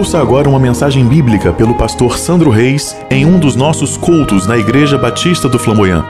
Ouça agora uma mensagem bíblica pelo pastor Sandro Reis em um dos nossos cultos na Igreja Batista do Flamboyant.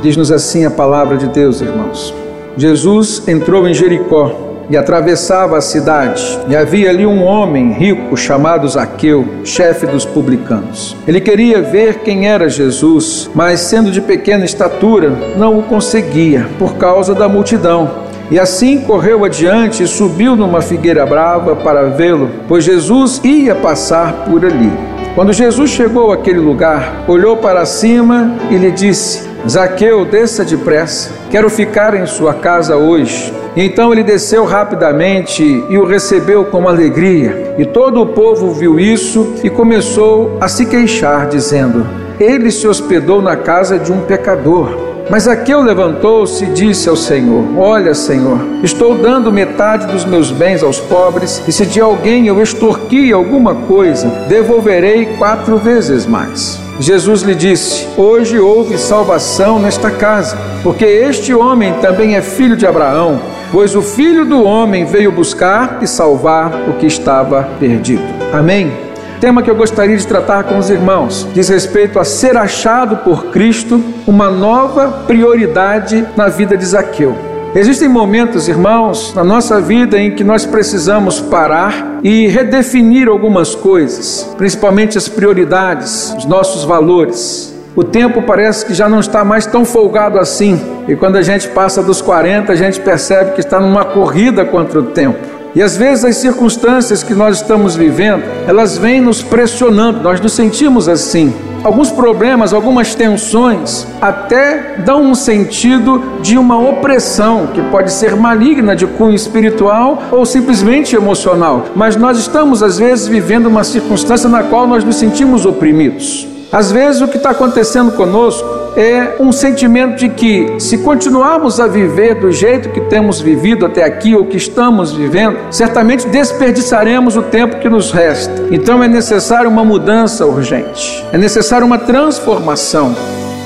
Diz-nos assim a palavra de Deus, irmãos. Jesus entrou em Jericó e atravessava a cidade, e havia ali um homem rico chamado Zaqueu, chefe dos publicanos. Ele queria ver quem era Jesus, mas sendo de pequena estatura, não o conseguia por causa da multidão. E assim correu adiante e subiu numa figueira brava para vê-lo, pois Jesus ia passar por ali. Quando Jesus chegou àquele lugar, olhou para cima e lhe disse: Zaqueu, desça depressa, quero ficar em sua casa hoje. Então ele desceu rapidamente e o recebeu com alegria. E todo o povo viu isso e começou a se queixar, dizendo: Ele se hospedou na casa de um pecador. Mas Zaqueu levantou-se e disse ao Senhor: Olha, Senhor, estou dando metade dos meus bens aos pobres, e se de alguém eu extorqui alguma coisa, devolverei quatro vezes mais. Jesus lhe disse: Hoje houve salvação nesta casa, porque este homem também é filho de Abraão, pois o filho do homem veio buscar e salvar o que estava perdido. Amém. Tema que eu gostaria de tratar com os irmãos diz respeito a ser achado por Cristo uma nova prioridade na vida de Zaqueu. Existem momentos, irmãos, na nossa vida em que nós precisamos parar e redefinir algumas coisas, principalmente as prioridades, os nossos valores. O tempo parece que já não está mais tão folgado assim, e quando a gente passa dos 40, a gente percebe que está numa corrida contra o tempo. E às vezes as circunstâncias que nós estamos vivendo, elas vêm nos pressionando, nós nos sentimos assim. Alguns problemas, algumas tensões até dão um sentido de uma opressão que pode ser maligna de cunho espiritual ou simplesmente emocional. Mas nós estamos às vezes vivendo uma circunstância na qual nós nos sentimos oprimidos. Às vezes o que está acontecendo conosco é um sentimento de que, se continuarmos a viver do jeito que temos vivido até aqui ou que estamos vivendo, certamente desperdiçaremos o tempo que nos resta. Então é necessário uma mudança urgente, é necessário uma transformação.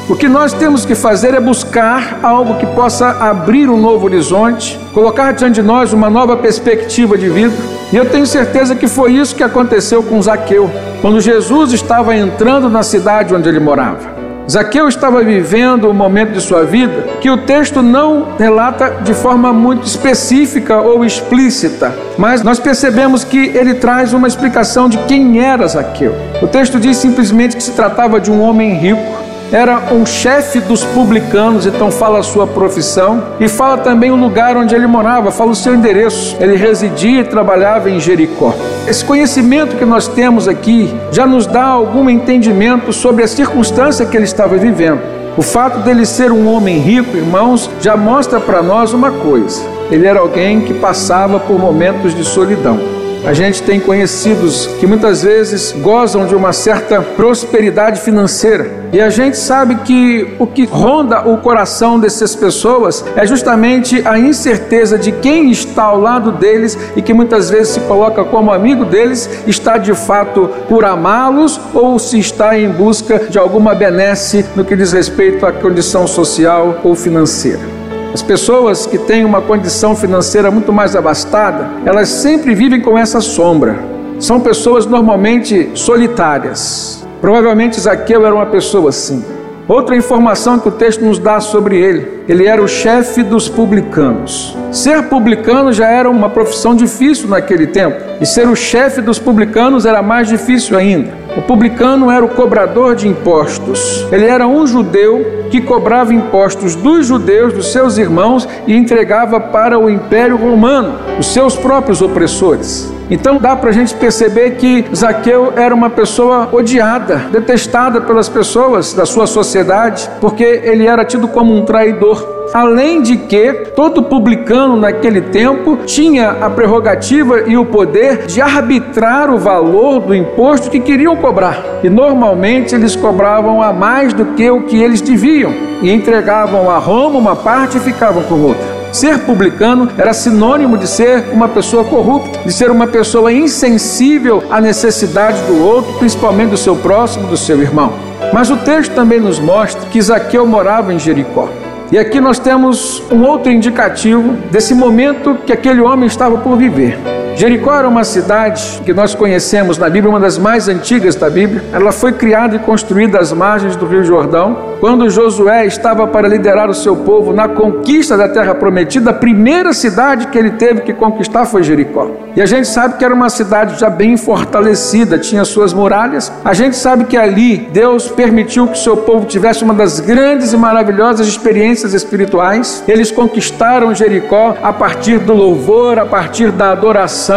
O que nós temos que fazer é buscar algo que possa abrir um novo horizonte, colocar diante de nós uma nova perspectiva de vida. E eu tenho certeza que foi isso que aconteceu com Zaqueu, quando Jesus estava entrando na cidade onde ele morava. Zaqueu estava vivendo um momento de sua vida que o texto não relata de forma muito específica ou explícita, mas nós percebemos que ele traz uma explicação de quem era Zaqueu. O texto diz simplesmente que se tratava de um homem rico era um chefe dos publicanos, então fala a sua profissão e fala também o lugar onde ele morava, fala o seu endereço. Ele residia e trabalhava em Jericó. Esse conhecimento que nós temos aqui já nos dá algum entendimento sobre a circunstância que ele estava vivendo. O fato dele ser um homem rico, irmãos, já mostra para nós uma coisa: ele era alguém que passava por momentos de solidão. A gente tem conhecidos que muitas vezes gozam de uma certa prosperidade financeira. E a gente sabe que o que ronda o coração dessas pessoas é justamente a incerteza de quem está ao lado deles e que muitas vezes se coloca como amigo deles, está de fato por amá-los ou se está em busca de alguma benesse no que diz respeito à condição social ou financeira. As pessoas que têm uma condição financeira muito mais abastada, elas sempre vivem com essa sombra. São pessoas normalmente solitárias. Provavelmente Zaqueu era uma pessoa assim. Outra informação que o texto nos dá sobre ele: ele era o chefe dos publicanos. Ser publicano já era uma profissão difícil naquele tempo, e ser o chefe dos publicanos era mais difícil ainda. O publicano era o cobrador de impostos. Ele era um judeu que cobrava impostos dos judeus, dos seus irmãos, e entregava para o Império Romano, os seus próprios opressores. Então dá para a gente perceber que Zaqueu era uma pessoa odiada, detestada pelas pessoas da sua sociedade, porque ele era tido como um traidor. Além de que todo publicano naquele tempo tinha a prerrogativa e o poder de arbitrar o valor do imposto que queriam cobrar. E normalmente eles cobravam a mais do que o que eles deviam e entregavam a Roma uma parte e ficavam com outra. Ser publicano era sinônimo de ser uma pessoa corrupta, de ser uma pessoa insensível à necessidade do outro, principalmente do seu próximo, do seu irmão. Mas o texto também nos mostra que Zaqueu morava em Jericó. E aqui nós temos um outro indicativo desse momento que aquele homem estava por viver. Jericó era uma cidade que nós conhecemos na Bíblia, uma das mais antigas da Bíblia. Ela foi criada e construída às margens do Rio Jordão. Quando Josué estava para liderar o seu povo na conquista da terra prometida, a primeira cidade que ele teve que conquistar foi Jericó. E a gente sabe que era uma cidade já bem fortalecida, tinha suas muralhas. A gente sabe que ali Deus permitiu que o seu povo tivesse uma das grandes e maravilhosas experiências espirituais. Eles conquistaram Jericó a partir do louvor, a partir da adoração,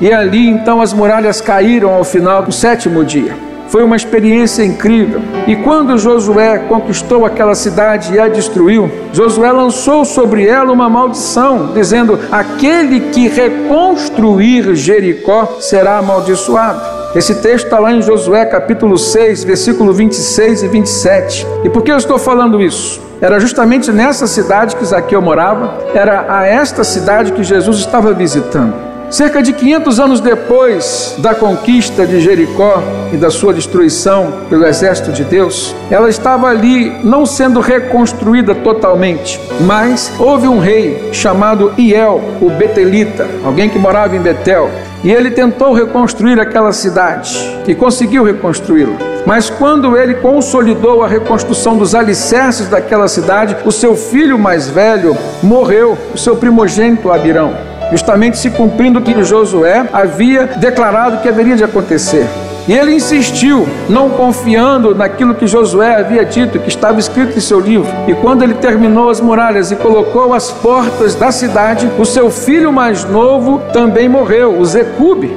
e ali então as muralhas caíram ao final do sétimo dia. Foi uma experiência incrível. E quando Josué conquistou aquela cidade e a destruiu, Josué lançou sobre ela uma maldição, dizendo: Aquele que reconstruir Jericó será amaldiçoado. Esse texto está lá em Josué capítulo 6, versículo 26 e 27. E por que eu estou falando isso? Era justamente nessa cidade que Zaqueu morava, era a esta cidade que Jesus estava visitando. Cerca de 500 anos depois da conquista de Jericó e da sua destruição pelo exército de Deus, ela estava ali não sendo reconstruída totalmente, mas houve um rei chamado Iel, o Betelita, alguém que morava em Betel, e ele tentou reconstruir aquela cidade e conseguiu reconstruí-la. Mas quando ele consolidou a reconstrução dos alicerces daquela cidade, o seu filho mais velho morreu, o seu primogênito Abirão justamente se cumprindo o que Josué havia declarado que haveria de acontecer. E ele insistiu, não confiando naquilo que Josué havia dito, que estava escrito em seu livro. E quando ele terminou as muralhas e colocou as portas da cidade, o seu filho mais novo também morreu, o Zecube.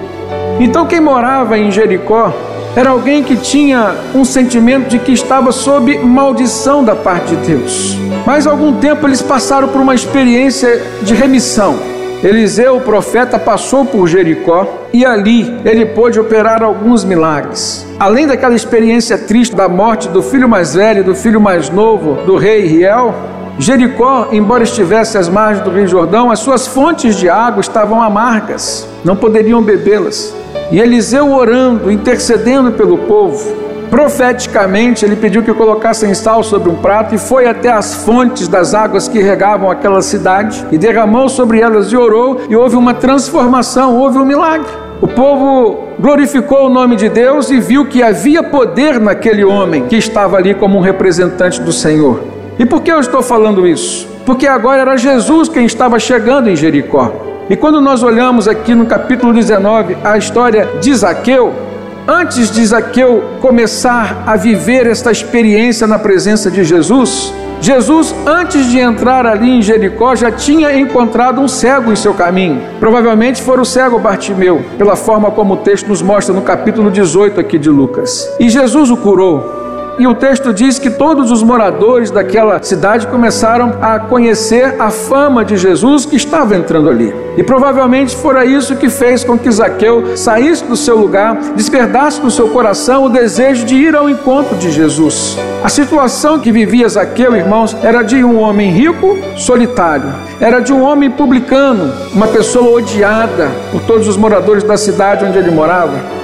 Então quem morava em Jericó era alguém que tinha um sentimento de que estava sob maldição da parte de Deus. Mas algum tempo eles passaram por uma experiência de remissão. Eliseu, o profeta, passou por Jericó e ali ele pôde operar alguns milagres. Além daquela experiência triste da morte do filho mais velho e do filho mais novo do rei Riel, Jericó, embora estivesse às margens do Rio Jordão, as suas fontes de água estavam amargas, não poderiam bebê-las. E Eliseu orando, intercedendo pelo povo, Profeticamente, ele pediu que colocassem sal sobre um prato e foi até as fontes das águas que regavam aquela cidade e derramou sobre elas e orou, e houve uma transformação, houve um milagre. O povo glorificou o nome de Deus e viu que havia poder naquele homem que estava ali como um representante do Senhor. E por que eu estou falando isso? Porque agora era Jesus quem estava chegando em Jericó. E quando nós olhamos aqui no capítulo 19 a história de Zaqueu, Antes de Zaqueu começar a viver esta experiência na presença de Jesus, Jesus, antes de entrar ali em Jericó, já tinha encontrado um cego em seu caminho. Provavelmente foi o cego Bartimeu, pela forma como o texto nos mostra no capítulo 18 aqui de Lucas. E Jesus o curou. E o texto diz que todos os moradores daquela cidade começaram a conhecer a fama de Jesus que estava entrando ali. E provavelmente fora isso que fez com que Zaqueu saísse do seu lugar, despertasse no seu coração o desejo de ir ao encontro de Jesus. A situação que vivia Zaqueu, irmãos, era de um homem rico, solitário. Era de um homem publicano, uma pessoa odiada por todos os moradores da cidade onde ele morava.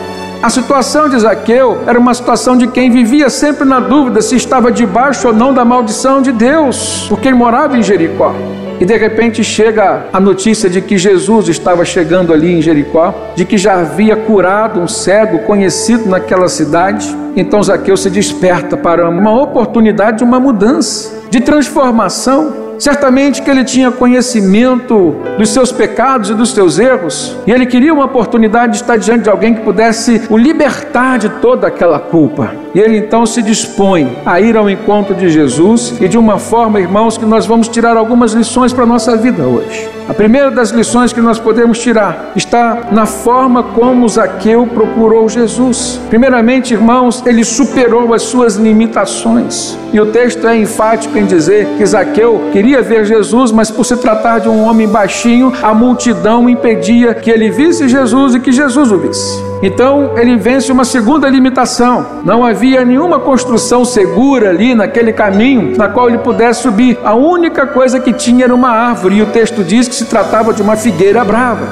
A situação de Zaqueu era uma situação de quem vivia sempre na dúvida se estava debaixo ou não da maldição de Deus, porque ele morava em Jericó. E de repente chega a notícia de que Jesus estava chegando ali em Jericó, de que já havia curado um cego conhecido naquela cidade. Então Zaqueu se desperta para uma oportunidade de uma mudança, de transformação. Certamente que ele tinha conhecimento dos seus pecados e dos seus erros, e ele queria uma oportunidade de estar diante de alguém que pudesse o libertar de toda aquela culpa. E ele então se dispõe a ir ao encontro de Jesus e de uma forma, irmãos, que nós vamos tirar algumas lições para a nossa vida hoje. A primeira das lições que nós podemos tirar está na forma como Zaqueu procurou Jesus. Primeiramente, irmãos, ele superou as suas limitações. E o texto é enfático em dizer que Zaqueu queria ver Jesus, mas por se tratar de um homem baixinho, a multidão impedia que ele visse Jesus e que Jesus o visse. Então ele vence uma segunda limitação. Não havia nenhuma construção segura ali naquele caminho na qual ele pudesse subir. A única coisa que tinha era uma árvore, e o texto diz que se tratava de uma figueira brava.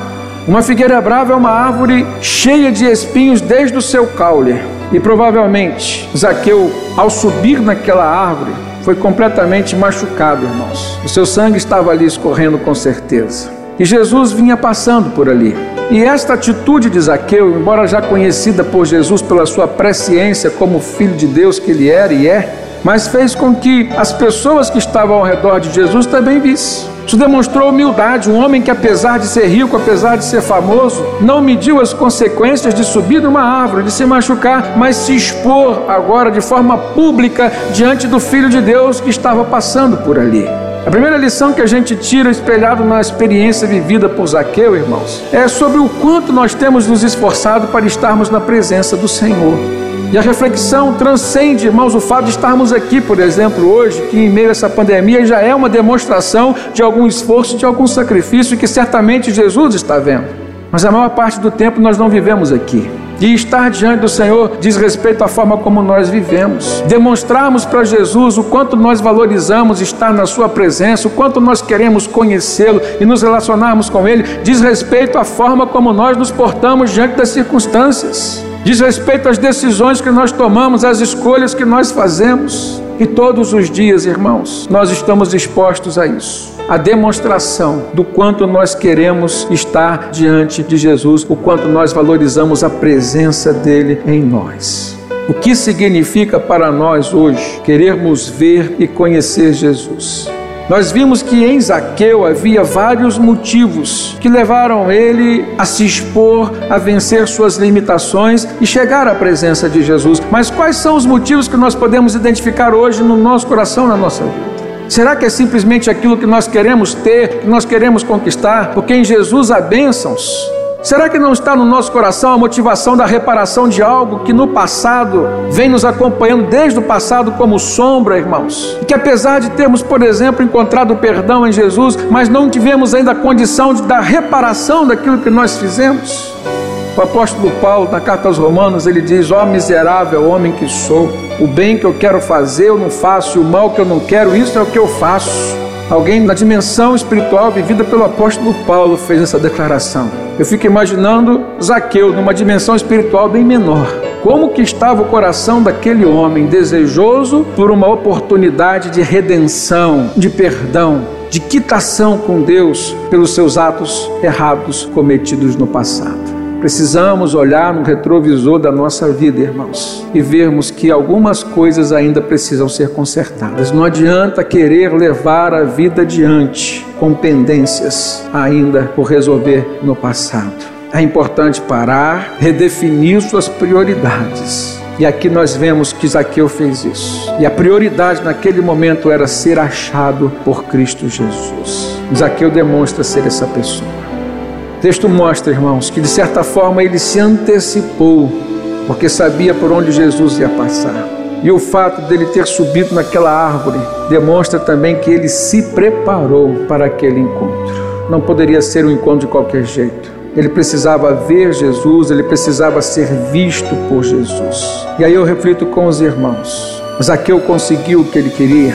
Uma figueira brava é uma árvore cheia de espinhos desde o seu caule. E provavelmente Zaqueu, ao subir naquela árvore, foi completamente machucado, irmãos. O seu sangue estava ali escorrendo com certeza. E Jesus vinha passando por ali. E esta atitude de Zaqueu, embora já conhecida por Jesus pela sua presciência como filho de Deus que ele era e é, mas fez com que as pessoas que estavam ao redor de Jesus também vissem. Isso demonstrou humildade, um homem que, apesar de ser rico, apesar de ser famoso, não mediu as consequências de subir numa árvore, de se machucar, mas se expor agora de forma pública diante do Filho de Deus que estava passando por ali. A primeira lição que a gente tira, espelhado na experiência vivida por Zaqueu, irmãos, é sobre o quanto nós temos nos esforçado para estarmos na presença do Senhor. E a reflexão transcende, irmãos, o fato de estarmos aqui, por exemplo, hoje, que em meio a essa pandemia já é uma demonstração de algum esforço, de algum sacrifício que certamente Jesus está vendo. Mas a maior parte do tempo nós não vivemos aqui. E estar diante do Senhor diz respeito à forma como nós vivemos. Demonstrarmos para Jesus o quanto nós valorizamos estar na Sua presença, o quanto nós queremos conhecê-lo e nos relacionarmos com Ele, diz respeito à forma como nós nos portamos diante das circunstâncias. Diz respeito às decisões que nós tomamos, às escolhas que nós fazemos. E todos os dias, irmãos, nós estamos expostos a isso a demonstração do quanto nós queremos estar diante de Jesus, o quanto nós valorizamos a presença dele em nós. O que significa para nós hoje querermos ver e conhecer Jesus? Nós vimos que em Zaqueu havia vários motivos que levaram ele a se expor, a vencer suas limitações e chegar à presença de Jesus. Mas quais são os motivos que nós podemos identificar hoje no nosso coração, na nossa vida? Será que é simplesmente aquilo que nós queremos ter, que nós queremos conquistar? Porque em Jesus há bênçãos. Será que não está no nosso coração a motivação da reparação de algo que no passado vem nos acompanhando desde o passado como sombra, irmãos? E que apesar de termos, por exemplo, encontrado perdão em Jesus, mas não tivemos ainda a condição de dar reparação daquilo que nós fizemos? O apóstolo Paulo, na carta aos Romanos, ele diz: Ó oh, miserável homem que sou, o bem que eu quero fazer eu não faço, e o mal que eu não quero, isso é o que eu faço. Alguém na dimensão espiritual vivida pelo apóstolo Paulo fez essa declaração. Eu fico imaginando Zaqueu numa dimensão espiritual bem menor. Como que estava o coração daquele homem desejoso por uma oportunidade de redenção, de perdão, de quitação com Deus pelos seus atos errados cometidos no passado. Precisamos olhar no retrovisor da nossa vida, irmãos, e vermos que algumas coisas ainda precisam ser consertadas. Não adianta querer levar a vida adiante com pendências ainda por resolver no passado. É importante parar, redefinir suas prioridades. E aqui nós vemos que Zaqueu fez isso. E a prioridade naquele momento era ser achado por Cristo Jesus. Zaqueu demonstra ser essa pessoa texto mostra, irmãos, que de certa forma ele se antecipou, porque sabia por onde Jesus ia passar. E o fato dele ter subido naquela árvore demonstra também que ele se preparou para aquele encontro. Não poderia ser um encontro de qualquer jeito. Ele precisava ver Jesus, ele precisava ser visto por Jesus. E aí eu reflito com os irmãos. Zaqueu conseguiu o que ele queria.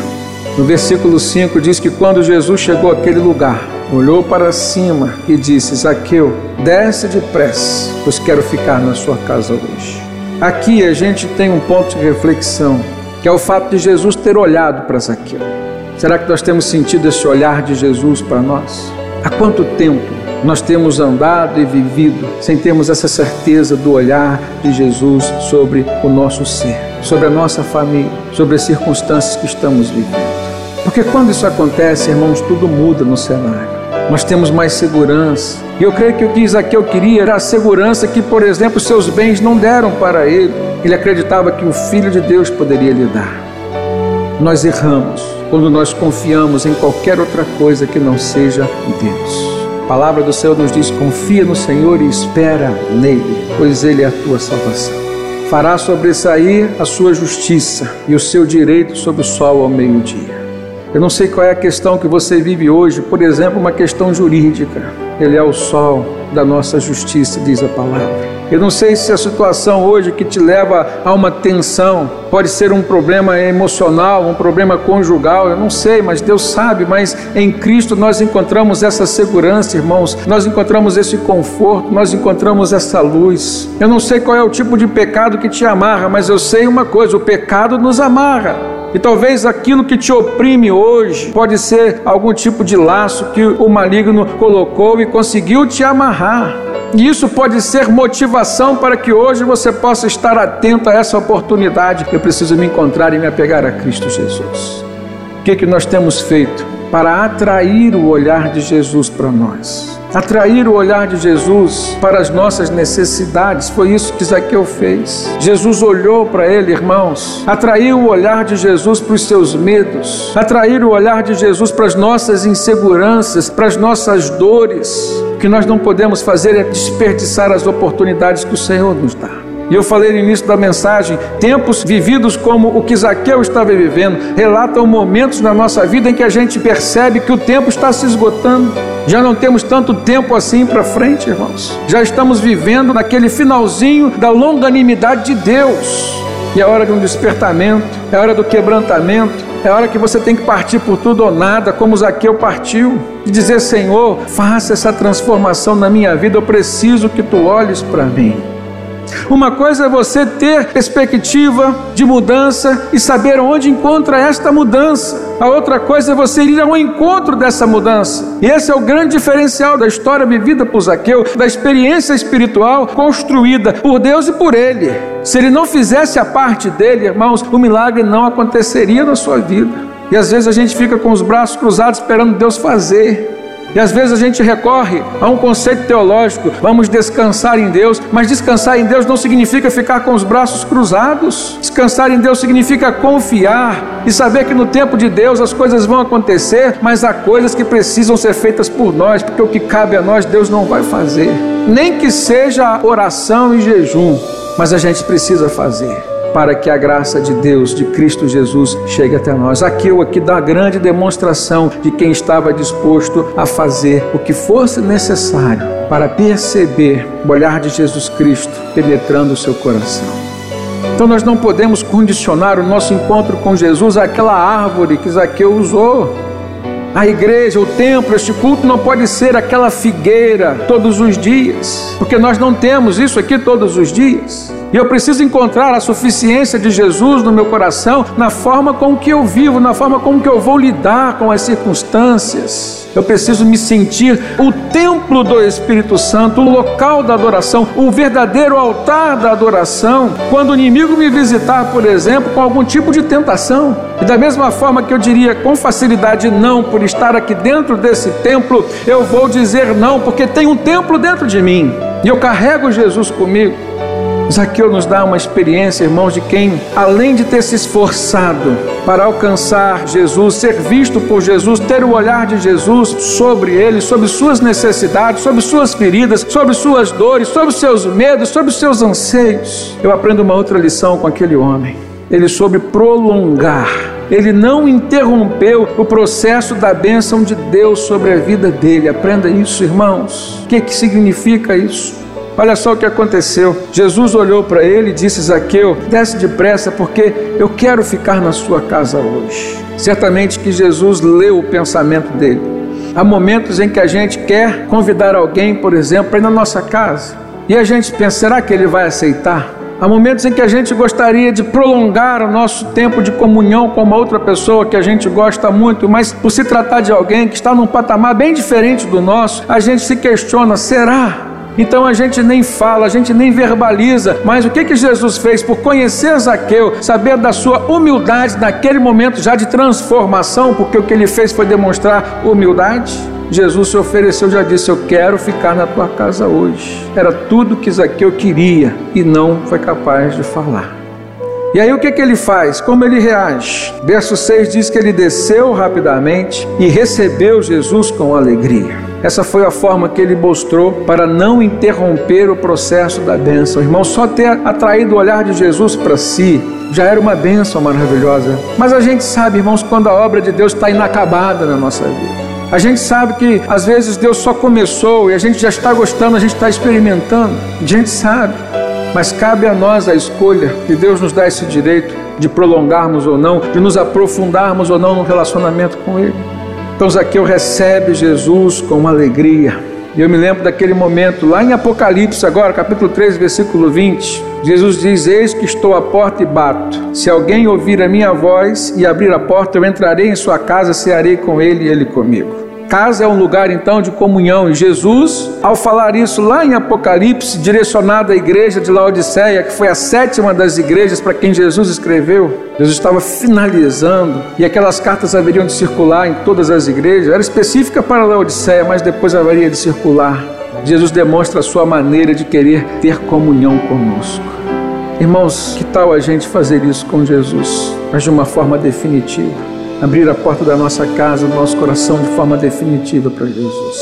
No versículo 5 diz que quando Jesus chegou àquele lugar, olhou para cima e disse: Zaqueu, desce depressa, pois quero ficar na sua casa hoje. Aqui a gente tem um ponto de reflexão, que é o fato de Jesus ter olhado para Zaqueu. Será que nós temos sentido esse olhar de Jesus para nós? Há quanto tempo nós temos andado e vivido sem termos essa certeza do olhar de Jesus sobre o nosso ser, sobre a nossa família, sobre as circunstâncias que estamos vivendo? Porque quando isso acontece, irmãos, tudo muda no cenário nós temos mais segurança. E eu creio que o que Isaqueu queria era a segurança que, por exemplo, seus bens não deram para ele. Ele acreditava que o Filho de Deus poderia lhe dar. Nós erramos quando nós confiamos em qualquer outra coisa que não seja Deus. A palavra do Senhor nos diz: confia no Senhor e espera nele, pois ele é a tua salvação. Fará sobressair a sua justiça e o seu direito sobre o sol ao meio-dia. Eu não sei qual é a questão que você vive hoje, por exemplo, uma questão jurídica. Ele é o sol da nossa justiça, diz a palavra. Eu não sei se a situação hoje que te leva a uma tensão pode ser um problema emocional, um problema conjugal, eu não sei, mas Deus sabe. Mas em Cristo nós encontramos essa segurança, irmãos, nós encontramos esse conforto, nós encontramos essa luz. Eu não sei qual é o tipo de pecado que te amarra, mas eu sei uma coisa: o pecado nos amarra. E talvez aquilo que te oprime hoje pode ser algum tipo de laço que o maligno colocou e conseguiu te amarrar. E isso pode ser motivação para que hoje você possa estar atento a essa oportunidade. Eu preciso me encontrar e me apegar a Cristo Jesus. O que, que nós temos feito para atrair o olhar de Jesus para nós? Atrair o olhar de Jesus para as nossas necessidades, foi isso que Zaqueu fez. Jesus olhou para ele, irmãos, atraiu o olhar de Jesus para os seus medos, atrair o olhar de Jesus para as nossas inseguranças, para as nossas dores. O que nós não podemos fazer é desperdiçar as oportunidades que o Senhor nos dá. E eu falei no início da mensagem: tempos vividos como o que Zaqueu estava vivendo relatam momentos na nossa vida em que a gente percebe que o tempo está se esgotando. Já não temos tanto tempo assim para frente, irmãos. Já estamos vivendo naquele finalzinho da longanimidade de Deus. E é hora de um despertamento, é hora do quebrantamento, é hora que você tem que partir por tudo ou nada, como Zaqueu partiu, e dizer: Senhor, faça essa transformação na minha vida, eu preciso que tu olhes para mim. Uma coisa é você ter perspectiva de mudança e saber onde encontra esta mudança. A outra coisa é você ir ao encontro dessa mudança. E esse é o grande diferencial da história vivida por Zaqueu, da experiência espiritual construída por Deus e por ele. Se ele não fizesse a parte dele, irmãos, o milagre não aconteceria na sua vida. E às vezes a gente fica com os braços cruzados esperando Deus fazer. E às vezes a gente recorre a um conceito teológico, vamos descansar em Deus, mas descansar em Deus não significa ficar com os braços cruzados. Descansar em Deus significa confiar e saber que no tempo de Deus as coisas vão acontecer, mas há coisas que precisam ser feitas por nós, porque o que cabe a nós Deus não vai fazer. Nem que seja oração e jejum, mas a gente precisa fazer para que a graça de Deus, de Cristo Jesus, chegue até nós. Aqui eu aqui dá grande demonstração de quem estava disposto a fazer o que fosse necessário para perceber o olhar de Jesus Cristo penetrando o seu coração. Então nós não podemos condicionar o nosso encontro com Jesus àquela árvore que Zaqueu usou. A igreja, o templo, este culto não pode ser aquela figueira todos os dias, porque nós não temos isso aqui todos os dias. E eu preciso encontrar a suficiência de Jesus no meu coração na forma com que eu vivo, na forma com que eu vou lidar com as circunstâncias. Eu preciso me sentir o templo do Espírito Santo, o local da adoração, o verdadeiro altar da adoração. Quando o inimigo me visitar, por exemplo, com algum tipo de tentação, e da mesma forma que eu diria com facilidade não por estar aqui dentro desse templo, eu vou dizer não porque tem um templo dentro de mim e eu carrego Jesus comigo. Zaqueu nos dá uma experiência, irmãos, de quem, além de ter se esforçado para alcançar Jesus, ser visto por Jesus, ter o olhar de Jesus sobre ele, sobre suas necessidades, sobre suas feridas, sobre suas dores, sobre seus medos, sobre seus anseios. Eu aprendo uma outra lição com aquele homem. Ele soube prolongar ele não interrompeu o processo da bênção de Deus sobre a vida dele. Aprenda isso, irmãos. O que, que significa isso? Olha só o que aconteceu. Jesus olhou para ele e disse: Zaqueu, desce depressa, porque eu quero ficar na sua casa hoje. Certamente que Jesus leu o pensamento dele. Há momentos em que a gente quer convidar alguém, por exemplo, para ir na nossa casa. E a gente pensa: será que ele vai aceitar? Há momentos em que a gente gostaria de prolongar o nosso tempo de comunhão com uma outra pessoa que a gente gosta muito, mas por se tratar de alguém que está num patamar bem diferente do nosso, a gente se questiona: será? Então a gente nem fala, a gente nem verbaliza, mas o que que Jesus fez por conhecer Zaqueu, saber da sua humildade naquele momento já de transformação, porque o que ele fez foi demonstrar humildade. Jesus se ofereceu, já disse: Eu quero ficar na tua casa hoje. Era tudo que Zaqueu queria e não foi capaz de falar. E aí o que, que ele faz? Como ele reage? Verso 6 diz que ele desceu rapidamente e recebeu Jesus com alegria. Essa foi a forma que ele mostrou para não interromper o processo da bênção. Irmão, só ter atraído o olhar de Jesus para si já era uma bênção maravilhosa. Mas a gente sabe, irmãos, quando a obra de Deus está inacabada na nossa vida. A gente sabe que às vezes Deus só começou e a gente já está gostando, a gente está experimentando. A gente sabe. Mas cabe a nós a escolha, e Deus nos dá esse direito de prolongarmos ou não, de nos aprofundarmos ou não no relacionamento com Ele. Então Zaqueu recebe Jesus com alegria. E eu me lembro daquele momento lá em Apocalipse, agora, capítulo 3, versículo 20. Jesus diz: Eis que estou à porta e bato. Se alguém ouvir a minha voz e abrir a porta, eu entrarei em sua casa, cearei com ele e ele comigo. Casa é um lugar então de comunhão. E Jesus, ao falar isso lá em Apocalipse, direcionado à igreja de Laodiceia, que foi a sétima das igrejas para quem Jesus escreveu, Jesus estava finalizando e aquelas cartas haveriam de circular em todas as igrejas. Era específica para Laodiceia, mas depois haveria de circular. Jesus demonstra a sua maneira de querer ter comunhão conosco. Irmãos, que tal a gente fazer isso com Jesus, mas de uma forma definitiva? Abrir a porta da nossa casa, do nosso coração de forma definitiva para Jesus.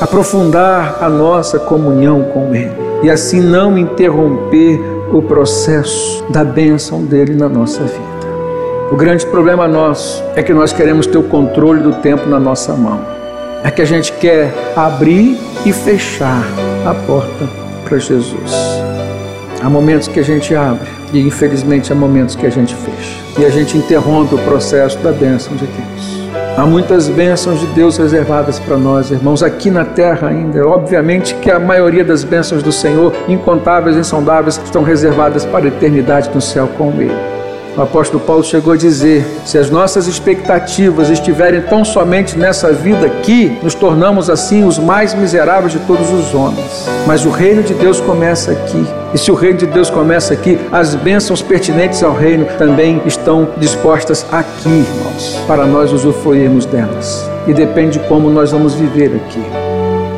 Aprofundar a nossa comunhão com Ele e assim não interromper o processo da bênção dele na nossa vida. O grande problema nosso é que nós queremos ter o controle do tempo na nossa mão. É que a gente quer abrir e fechar a porta para Jesus. Há momentos que a gente abre e infelizmente há momentos que a gente fecha e a gente interrompe o processo da bênção de Deus. Há muitas bênçãos de Deus reservadas para nós, irmãos, aqui na terra ainda. Obviamente que a maioria das bênçãos do Senhor, incontáveis e insondáveis, estão reservadas para a eternidade no céu com Ele. O apóstolo Paulo chegou a dizer: se as nossas expectativas estiverem tão somente nessa vida aqui, nos tornamos assim os mais miseráveis de todos os homens. Mas o reino de Deus começa aqui. E se o reino de Deus começa aqui, as bênçãos pertinentes ao reino também estão dispostas aqui, irmãos, para nós usufruirmos delas. E depende de como nós vamos viver aqui.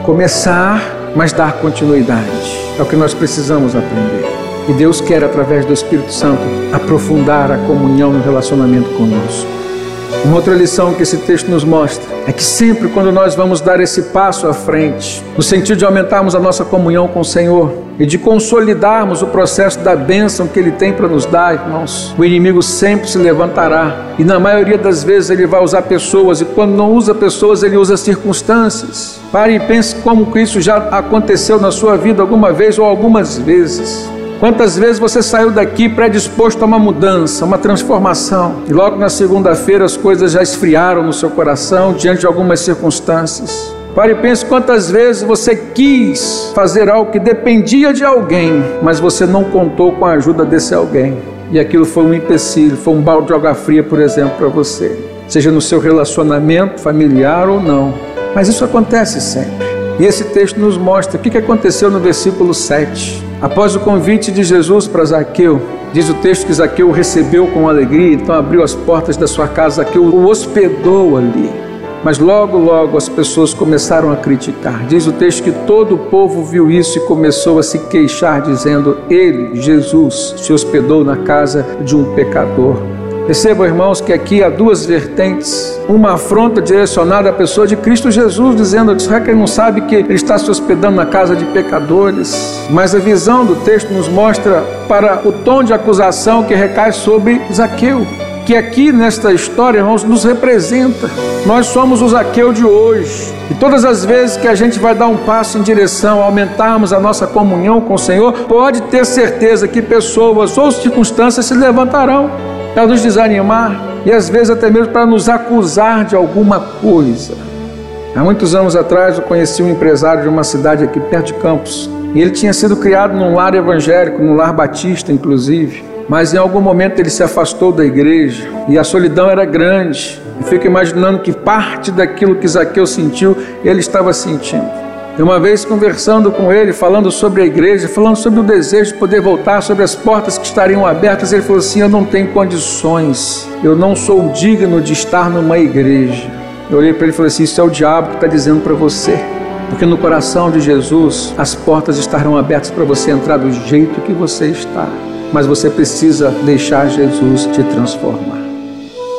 Começar, mas dar continuidade. É o que nós precisamos aprender. E Deus quer, através do Espírito Santo, aprofundar a comunhão no relacionamento conosco. Uma outra lição que esse texto nos mostra é que sempre quando nós vamos dar esse passo à frente, no sentido de aumentarmos a nossa comunhão com o Senhor e de consolidarmos o processo da bênção que Ele tem para nos dar, irmãos, o inimigo sempre se levantará e na maioria das vezes ele vai usar pessoas e quando não usa pessoas, ele usa circunstâncias. Pare e pense como que isso já aconteceu na sua vida alguma vez ou algumas vezes. Quantas vezes você saiu daqui predisposto a uma mudança, uma transformação, e logo na segunda-feira as coisas já esfriaram no seu coração diante de algumas circunstâncias? Pare e pense quantas vezes você quis fazer algo que dependia de alguém, mas você não contou com a ajuda desse alguém. E aquilo foi um empecilho, foi um balde de água fria, por exemplo, para você. Seja no seu relacionamento familiar ou não. Mas isso acontece sempre. E esse texto nos mostra o que aconteceu no versículo 7. Após o convite de Jesus para Zaqueu, diz o texto que Zaqueu recebeu com alegria, então abriu as portas da sua casa, Zaqueu o hospedou ali. Mas logo, logo as pessoas começaram a criticar. Diz o texto que todo o povo viu isso e começou a se queixar, dizendo: Ele, Jesus, se hospedou na casa de um pecador. Percebam, irmãos, que aqui há duas vertentes. Uma afronta direcionada à pessoa de Cristo Jesus, dizendo que será que ele não sabe que ele está se hospedando na casa de pecadores? Mas a visão do texto nos mostra para o tom de acusação que recai sobre Zaqueu que aqui nesta história, irmãos, nos representa. Nós somos o Zaqueu de hoje. E todas as vezes que a gente vai dar um passo em direção a aumentarmos a nossa comunhão com o Senhor, pode ter certeza que pessoas ou circunstâncias se levantarão para nos desanimar e às vezes até mesmo para nos acusar de alguma coisa. Há muitos anos atrás eu conheci um empresário de uma cidade aqui perto de Campos. E ele tinha sido criado num lar evangélico, num lar batista inclusive. Mas em algum momento ele se afastou da igreja e a solidão era grande. Eu fico imaginando que parte daquilo que Zaqueu sentiu, ele estava sentindo. E uma vez conversando com ele, falando sobre a igreja, falando sobre o desejo de poder voltar, sobre as portas que estariam abertas, ele falou assim: Eu não tenho condições, eu não sou digno de estar numa igreja. Eu olhei para ele e falei assim: Isso é o diabo que está dizendo para você. Porque no coração de Jesus as portas estarão abertas para você entrar do jeito que você está. Mas você precisa deixar Jesus te transformar.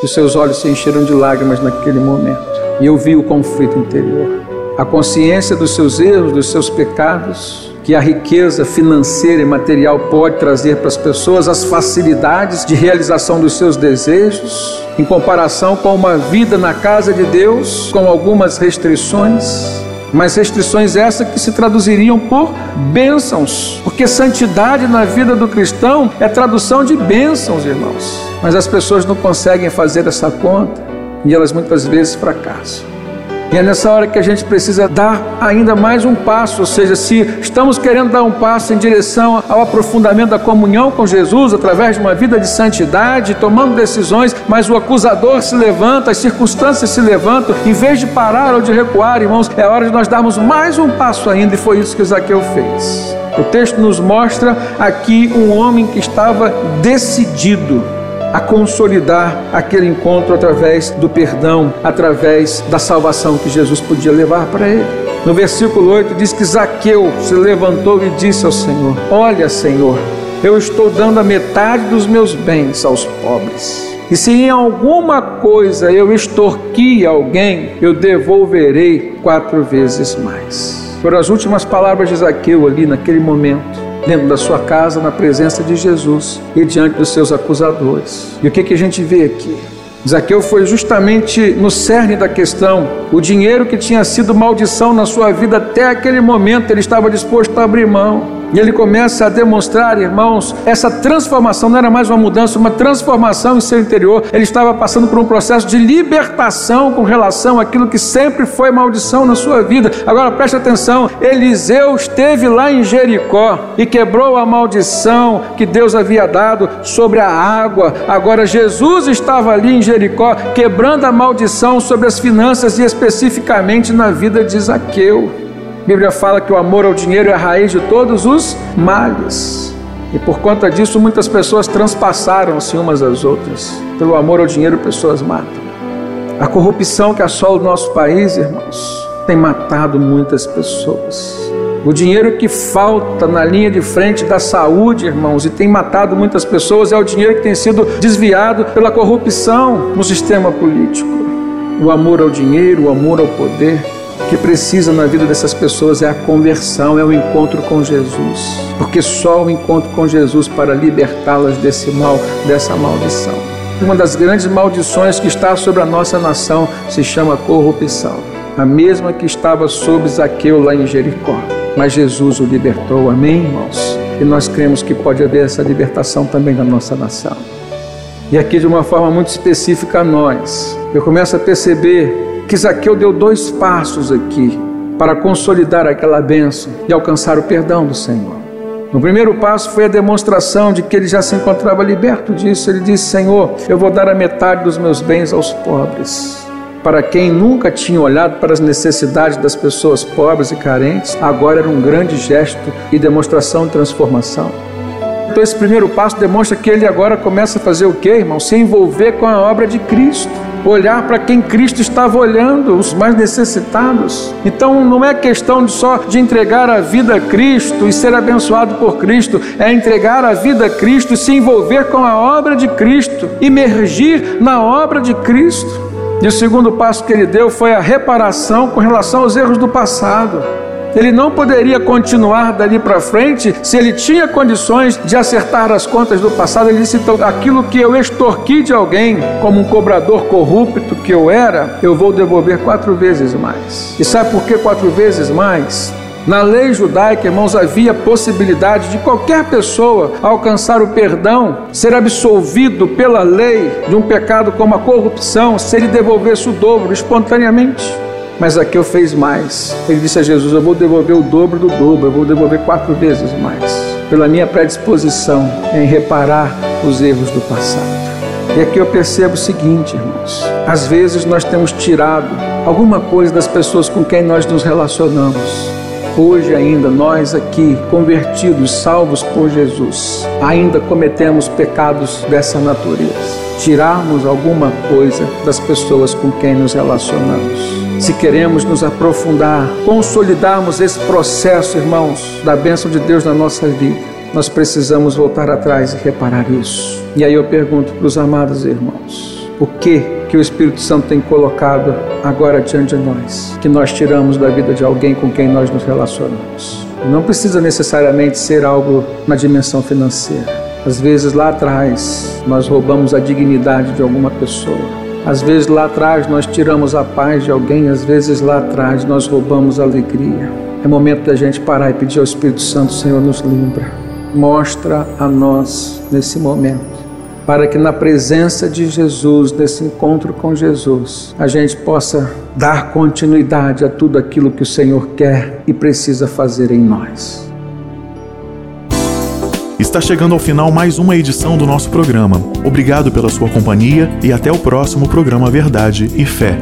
E seus olhos se encheram de lágrimas naquele momento. E eu vi o conflito interior. A consciência dos seus erros, dos seus pecados, que a riqueza financeira e material pode trazer para as pessoas, as facilidades de realização dos seus desejos, em comparação com uma vida na casa de Deus, com algumas restrições. Mas restrições essas que se traduziriam por bênçãos, porque santidade na vida do cristão é tradução de bênçãos, irmãos. Mas as pessoas não conseguem fazer essa conta e elas muitas vezes fracassam. E é nessa hora que a gente precisa dar ainda mais um passo, ou seja, se estamos querendo dar um passo em direção ao aprofundamento da comunhão com Jesus através de uma vida de santidade, tomando decisões, mas o acusador se levanta, as circunstâncias se levantam, em vez de parar ou de recuar, irmãos, é hora de nós darmos mais um passo ainda, e foi isso que Zaqueu fez. O texto nos mostra aqui um homem que estava decidido a consolidar aquele encontro através do perdão, através da salvação que Jesus podia levar para ele. No versículo 8 diz que Zaqueu se levantou e disse ao Senhor: Olha, Senhor, eu estou dando a metade dos meus bens aos pobres. E se em alguma coisa eu extorqui alguém, eu devolverei quatro vezes mais. Foram as últimas palavras de Zaqueu ali naquele momento dentro da sua casa, na presença de Jesus e diante dos seus acusadores. E o que, que a gente vê aqui? Zaqueu foi justamente no cerne da questão. O dinheiro que tinha sido maldição na sua vida até aquele momento, ele estava disposto a abrir mão. E ele começa a demonstrar, irmãos, essa transformação não era mais uma mudança, uma transformação em seu interior. Ele estava passando por um processo de libertação com relação àquilo que sempre foi maldição na sua vida. Agora preste atenção: Eliseu esteve lá em Jericó e quebrou a maldição que Deus havia dado sobre a água. Agora Jesus estava ali em Jericó quebrando a maldição sobre as finanças e especificamente na vida de Zaqueu. A Bíblia fala que o amor ao dinheiro é a raiz de todos os males. E por conta disso, muitas pessoas transpassaram-se umas às outras. Pelo amor ao dinheiro, pessoas matam. A corrupção que assola o nosso país, irmãos, tem matado muitas pessoas. O dinheiro que falta na linha de frente da saúde, irmãos, e tem matado muitas pessoas, é o dinheiro que tem sido desviado pela corrupção no sistema político. O amor ao dinheiro, o amor ao poder, que precisa na vida dessas pessoas é a conversão, é o encontro com Jesus. Porque só o encontro com Jesus para libertá-las desse mal, dessa maldição. Uma das grandes maldições que está sobre a nossa nação se chama corrupção. A mesma que estava sobre Zaqueu lá em Jericó. Mas Jesus o libertou, amém, irmãos? E nós cremos que pode haver essa libertação também na nossa nação. E aqui, de uma forma muito específica, a nós. Eu começo a perceber que Zaqueu deu dois passos aqui para consolidar aquela bênção e alcançar o perdão do Senhor. No primeiro passo foi a demonstração de que ele já se encontrava liberto disso. Ele disse: Senhor, eu vou dar a metade dos meus bens aos pobres. Para quem nunca tinha olhado para as necessidades das pessoas pobres e carentes, agora era um grande gesto e demonstração de transformação. Então, esse primeiro passo demonstra que ele agora começa a fazer o quê, irmão? Se envolver com a obra de Cristo olhar para quem Cristo estava olhando, os mais necessitados. Então não é questão de só de entregar a vida a Cristo e ser abençoado por Cristo, é entregar a vida a Cristo e se envolver com a obra de Cristo, emergir na obra de Cristo. E o segundo passo que ele deu foi a reparação com relação aos erros do passado. Ele não poderia continuar dali para frente se ele tinha condições de acertar as contas do passado. Ele disse: então, aquilo que eu extorqui de alguém, como um cobrador corrupto que eu era, eu vou devolver quatro vezes mais. E sabe por que quatro vezes mais? Na lei judaica, irmãos, havia possibilidade de qualquer pessoa alcançar o perdão, ser absolvido pela lei de um pecado como a corrupção, se ele devolvesse o dobro espontaneamente. Mas Zaqueu fez mais. Ele disse a Jesus: Eu vou devolver o dobro do dobro, eu vou devolver quatro vezes mais, pela minha predisposição em reparar os erros do passado. E aqui eu percebo o seguinte, irmãos: às vezes nós temos tirado alguma coisa das pessoas com quem nós nos relacionamos. Hoje ainda nós aqui, convertidos, salvos por Jesus, ainda cometemos pecados dessa natureza. tirarmos alguma coisa das pessoas com quem nos relacionamos. Se queremos nos aprofundar, consolidarmos esse processo, irmãos, da bênção de Deus na nossa vida, nós precisamos voltar atrás e reparar isso. E aí eu pergunto para os amados irmãos: o que que o Espírito Santo tem colocado agora diante de nós, que nós tiramos da vida de alguém com quem nós nos relacionamos? Não precisa necessariamente ser algo na dimensão financeira. Às vezes lá atrás nós roubamos a dignidade de alguma pessoa. Às vezes lá atrás nós tiramos a paz de alguém, às vezes lá atrás nós roubamos a alegria. É momento da gente parar e pedir ao Espírito Santo, Senhor, nos lembra. Mostra a nós nesse momento, para que na presença de Jesus, nesse encontro com Jesus, a gente possa dar continuidade a tudo aquilo que o Senhor quer e precisa fazer em nós. Está chegando ao final mais uma edição do nosso programa. Obrigado pela sua companhia e até o próximo programa Verdade e Fé.